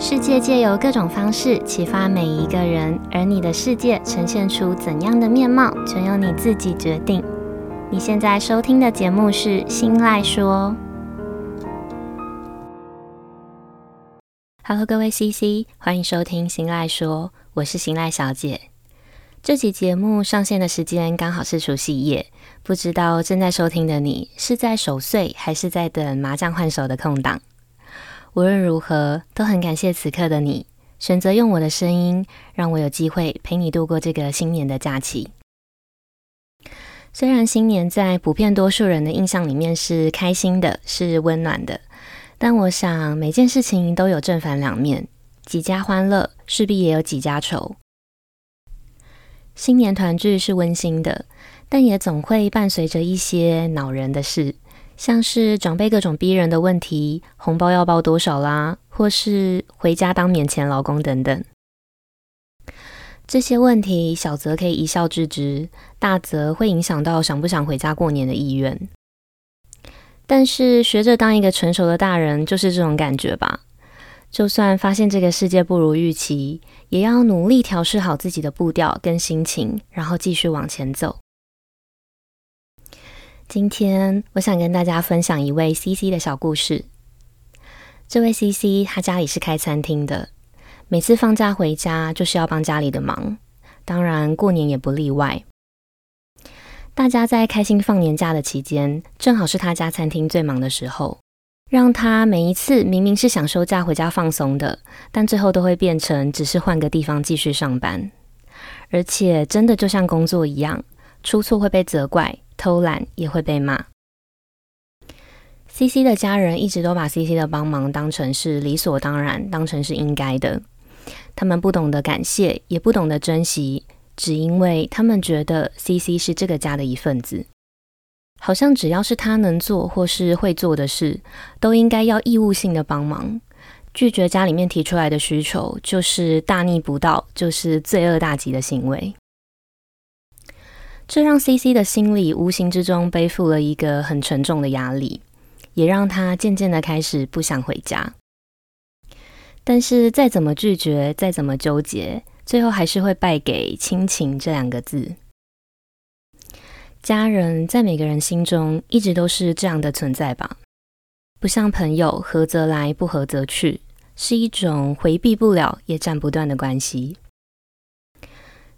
世界借由各种方式启发每一个人，而你的世界呈现出怎样的面貌，全由你自己决定。你现在收听的节目是《新赖说》。Hello，各位 CC，欢迎收听《新赖说》，我是新赖小姐。这期节目上线的时间刚好是除夕夜，不知道正在收听的你是在守岁，还是在等麻将换手的空档？无论如何，都很感谢此刻的你，选择用我的声音，让我有机会陪你度过这个新年的假期。虽然新年在普遍多数人的印象里面是开心的，是温暖的，但我想每件事情都有正反两面，几家欢乐，势必也有几家愁。新年团聚是温馨的，但也总会伴随着一些恼人的事。像是长辈各种逼人的问题，红包要包多少啦，或是回家当免钱劳工等等，这些问题小则可以一笑置之，大则会影响到想不想回家过年的意愿。但是学着当一个成熟的大人，就是这种感觉吧。就算发现这个世界不如预期，也要努力调试好自己的步调跟心情，然后继续往前走。今天我想跟大家分享一位 CC 的小故事。这位 CC 他家里是开餐厅的，每次放假回家就是要帮家里的忙，当然过年也不例外。大家在开心放年假的期间，正好是他家餐厅最忙的时候，让他每一次明明是想休假回家放松的，但最后都会变成只是换个地方继续上班，而且真的就像工作一样，出错会被责怪。偷懒也会被骂。CC 的家人一直都把 CC 的帮忙当成是理所当然，当成是应该的。他们不懂得感谢，也不懂得珍惜，只因为他们觉得 CC 是这个家的一份子，好像只要是他能做或是会做的事，都应该要义务性的帮忙。拒绝家里面提出来的需求，就是大逆不道，就是罪恶大极的行为。这让 CC 的心里无形之中背负了一个很沉重的压力，也让他渐渐的开始不想回家。但是再怎么拒绝，再怎么纠结，最后还是会败给亲情这两个字。家人在每个人心中一直都是这样的存在吧？不像朋友，合则来，不合则去，是一种回避不了也斩不断的关系。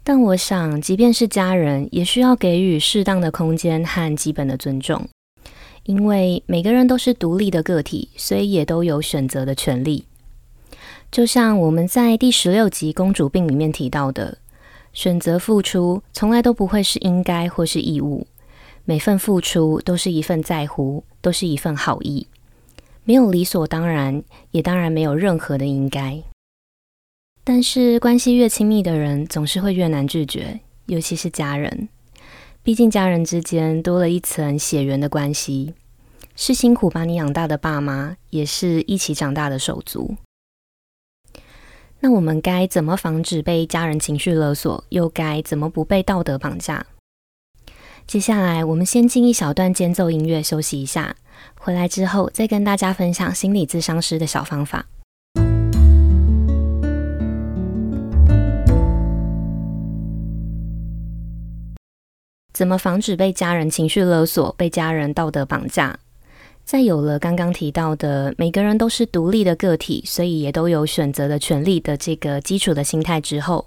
但我想，即便是家人，也需要给予适当的空间和基本的尊重，因为每个人都是独立的个体，所以也都有选择的权利。就像我们在第十六集《公主病》里面提到的，选择付出从来都不会是应该或是义务，每份付出都是一份在乎，都是一份好意，没有理所当然，也当然没有任何的应该。但是关系越亲密的人，总是会越难拒绝，尤其是家人。毕竟家人之间多了一层血缘的关系，是辛苦把你养大的爸妈，也是一起长大的手足。那我们该怎么防止被家人情绪勒索？又该怎么不被道德绑架？接下来我们先进一小段间奏音乐休息一下，回来之后再跟大家分享心理咨商师的小方法。怎么防止被家人情绪勒索、被家人道德绑架？在有了刚刚提到的每个人都是独立的个体，所以也都有选择的权利的这个基础的心态之后，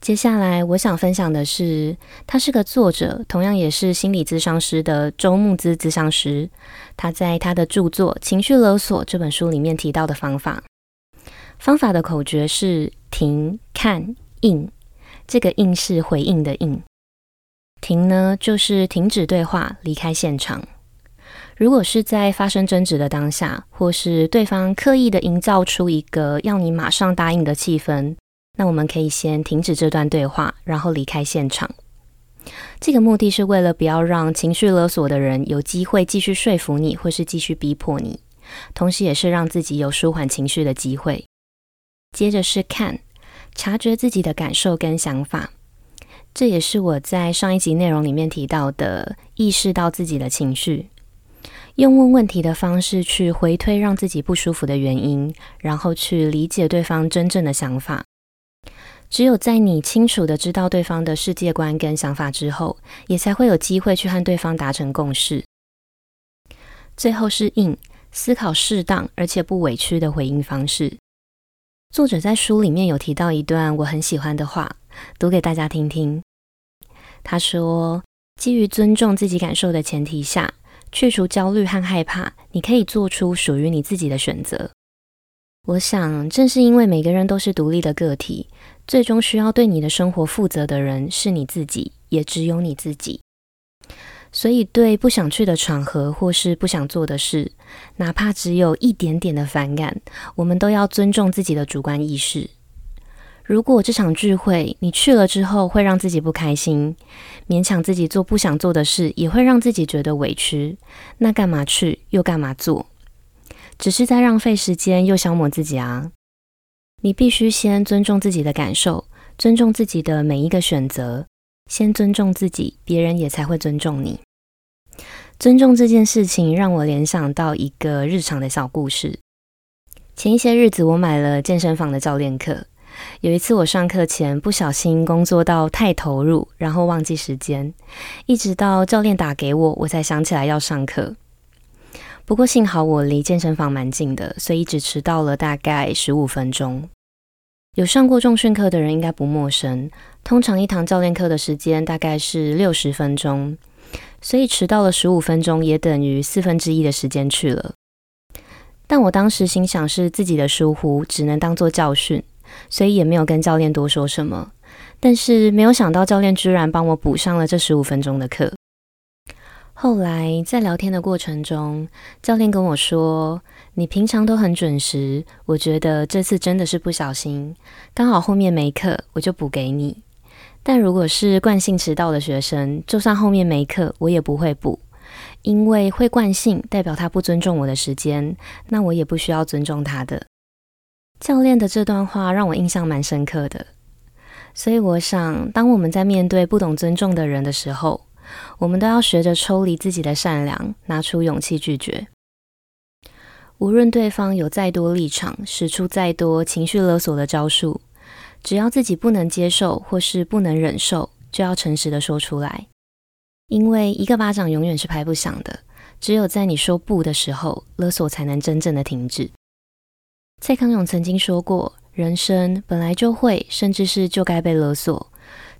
接下来我想分享的是，他是个作者，同样也是心理咨商师的周木姿咨商师，他在他的著作《情绪勒索》这本书里面提到的方法。方法的口诀是停、看、应，这个应是回应的应。停呢，就是停止对话，离开现场。如果是在发生争执的当下，或是对方刻意的营造出一个要你马上答应的气氛，那我们可以先停止这段对话，然后离开现场。这个目的是为了不要让情绪勒索的人有机会继续说服你，或是继续逼迫你，同时也是让自己有舒缓情绪的机会。接着是看，察觉自己的感受跟想法。这也是我在上一集内容里面提到的，意识到自己的情绪。用问问题的方式去回推让自己不舒服的原因，然后去理解对方真正的想法。只有在你清楚的知道对方的世界观跟想法之后，也才会有机会去和对方达成共识。最后是应，思考适当而且不委屈的回应方式。作者在书里面有提到一段我很喜欢的话，读给大家听听。他说：“基于尊重自己感受的前提下。”去除焦虑和害怕，你可以做出属于你自己的选择。我想，正是因为每个人都是独立的个体，最终需要对你的生活负责的人是你自己，也只有你自己。所以，对不想去的场合或是不想做的事，哪怕只有一点点的反感，我们都要尊重自己的主观意识。如果这场聚会你去了之后会让自己不开心，勉强自己做不想做的事也会让自己觉得委屈，那干嘛去又干嘛做？只是在浪费时间又消磨自己啊！你必须先尊重自己的感受，尊重自己的每一个选择，先尊重自己，别人也才会尊重你。尊重这件事情让我联想到一个日常的小故事。前一些日子我买了健身房的教练课。有一次，我上课前不小心工作到太投入，然后忘记时间，一直到教练打给我，我才想起来要上课。不过幸好我离健身房蛮近的，所以一直迟到了大概十五分钟。有上过重训课的人应该不陌生，通常一堂教练课的时间大概是六十分钟，所以迟到了十五分钟也等于四分之一的时间去了。但我当时心想是自己的疏忽，只能当做教训。所以也没有跟教练多说什么，但是没有想到教练居然帮我补上了这十五分钟的课。后来在聊天的过程中，教练跟我说：“你平常都很准时，我觉得这次真的是不小心，刚好后面没课，我就补给你。但如果是惯性迟到的学生，就算后面没课，我也不会补，因为会惯性代表他不尊重我的时间，那我也不需要尊重他的。”教练的这段话让我印象蛮深刻的，所以我想，当我们在面对不懂尊重的人的时候，我们都要学着抽离自己的善良，拿出勇气拒绝。无论对方有再多立场，使出再多情绪勒索的招数，只要自己不能接受或是不能忍受，就要诚实的说出来，因为一个巴掌永远是拍不响的，只有在你说不的时候，勒索才能真正的停止。蔡康永曾经说过：“人生本来就会，甚至是就该被勒索，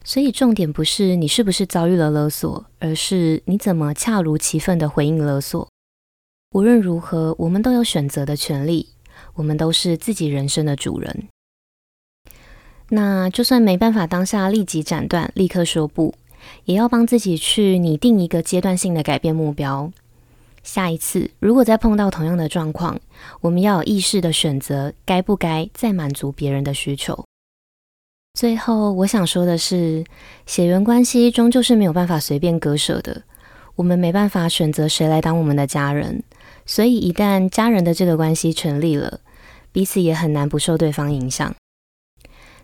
所以重点不是你是不是遭遇了勒索，而是你怎么恰如其分的回应勒索。无论如何，我们都有选择的权利，我们都是自己人生的主人。那就算没办法当下立即斩断，立刻说不，也要帮自己去拟定一个阶段性的改变目标。”下一次，如果再碰到同样的状况，我们要有意识的选择，该不该再满足别人的需求。最后，我想说的是，血缘关系终究是没有办法随便割舍的。我们没办法选择谁来当我们的家人，所以一旦家人的这个关系成立了，彼此也很难不受对方影响。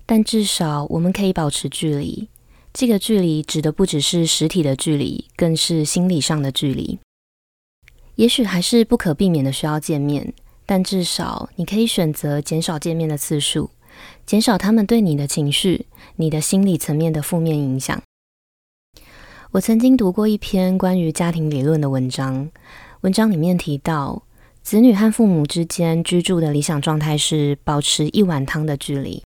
但至少我们可以保持距离，这个距离指的不只是实体的距离，更是心理上的距离。也许还是不可避免的需要见面，但至少你可以选择减少见面的次数，减少他们对你的情绪、你的心理层面的负面影响。我曾经读过一篇关于家庭理论的文章，文章里面提到，子女和父母之间居住的理想状态是保持一碗汤的距离，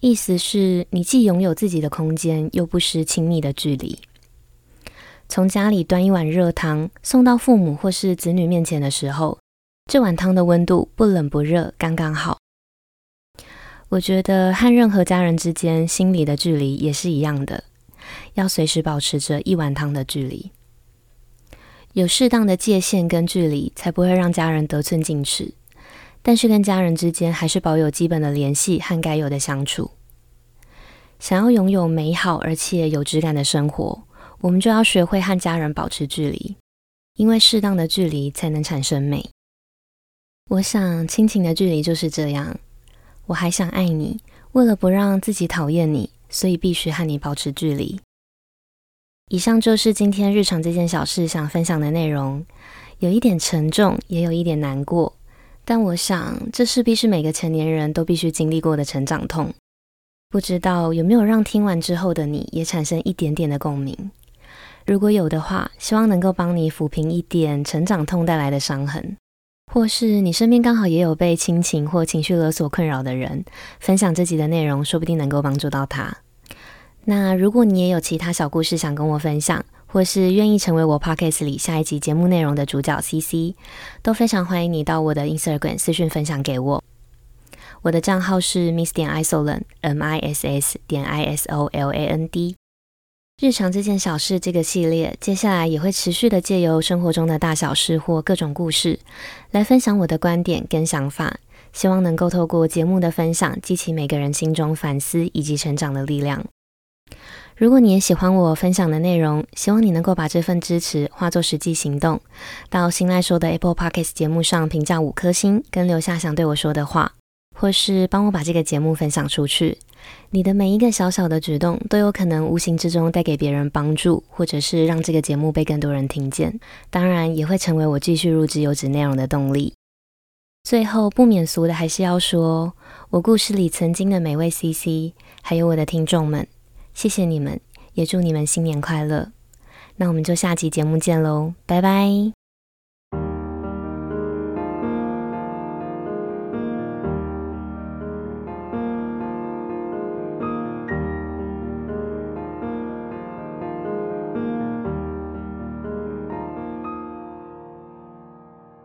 意思是你既拥有自己的空间，又不失亲密的距离。从家里端一碗热汤送到父母或是子女面前的时候，这碗汤的温度不冷不热，刚刚好。我觉得和任何家人之间心理的距离也是一样的，要随时保持着一碗汤的距离，有适当的界限跟距离，才不会让家人得寸进尺。但是跟家人之间还是保有基本的联系和该有的相处。想要拥有美好而且有质感的生活。我们就要学会和家人保持距离，因为适当的距离才能产生美。我想亲情的距离就是这样。我还想爱你，为了不让自己讨厌你，所以必须和你保持距离。以上就是今天日常这件小事想分享的内容。有一点沉重，也有一点难过。但我想，这势必是每个成年人都必须经历过的成长痛。不知道有没有让听完之后的你也产生一点点的共鸣？如果有的话，希望能够帮你抚平一点成长痛带来的伤痕。或是你身边刚好也有被亲情或情绪勒索困扰的人，分享这集的内容，说不定能够帮助到他。那如果你也有其他小故事想跟我分享，或是愿意成为我 Podcast 里下一集节目内容的主角 CC，都非常欢迎你到我的 Instagram 私讯分享给我。我的账号是 Miss 点 Isoland，M I S S 点 I S O L A N D。日常这件小事这个系列，接下来也会持续的借由生活中的大小事或各种故事，来分享我的观点跟想法，希望能够透过节目的分享，激起每个人心中反思以及成长的力量。如果你也喜欢我分享的内容，希望你能够把这份支持化作实际行动，到新赖说的 Apple Podcast 节目上评价五颗星，跟留下想对我说的话。或是帮我把这个节目分享出去，你的每一个小小的举动都有可能无形之中带给别人帮助，或者是让这个节目被更多人听见。当然，也会成为我继续录制优质内容的动力。最后，不免俗的还是要说，我故事里曾经的每位 CC，还有我的听众们，谢谢你们，也祝你们新年快乐。那我们就下集节目见喽，拜拜。